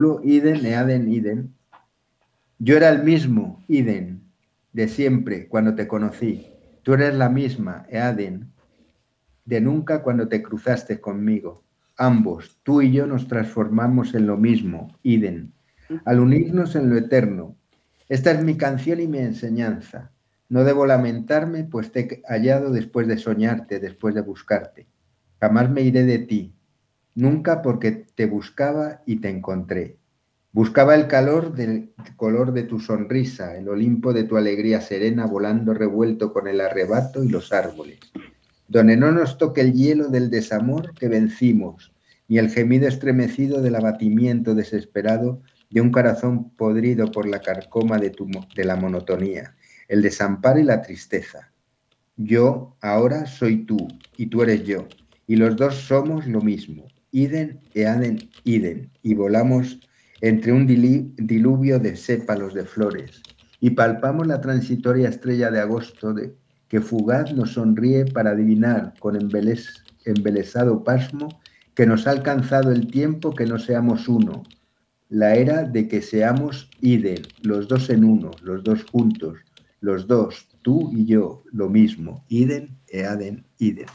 Iden, Eaden. Yo era el mismo, Iden, de siempre, cuando te conocí. Tú eres la misma, Eaden, de nunca cuando te cruzaste conmigo. Ambos, tú y yo, nos transformamos en lo mismo, Iden, al unirnos en lo eterno. Esta es mi canción y mi enseñanza. No debo lamentarme, pues te he hallado después de soñarte, después de buscarte. Jamás me iré de ti, nunca porque te buscaba y te encontré. Buscaba el calor del color de tu sonrisa, el Olimpo de tu alegría serena volando revuelto con el arrebato y los árboles, donde no nos toque el hielo del desamor que vencimos, ni el gemido estremecido del abatimiento desesperado de un corazón podrido por la carcoma de, tu, de la monotonía, el desamparo y la tristeza. Yo ahora soy tú y tú eres yo, y los dos somos lo mismo, Iden, Eaden, Iden, y volamos entre un diluvio de sépalos de flores, y palpamos la transitoria estrella de agosto de, que fugaz nos sonríe para adivinar con embelesado pasmo que nos ha alcanzado el tiempo que no seamos uno, la era de que seamos Iden, los dos en uno, los dos juntos, los dos, tú y yo, lo mismo, Iden, Eaden, Iden.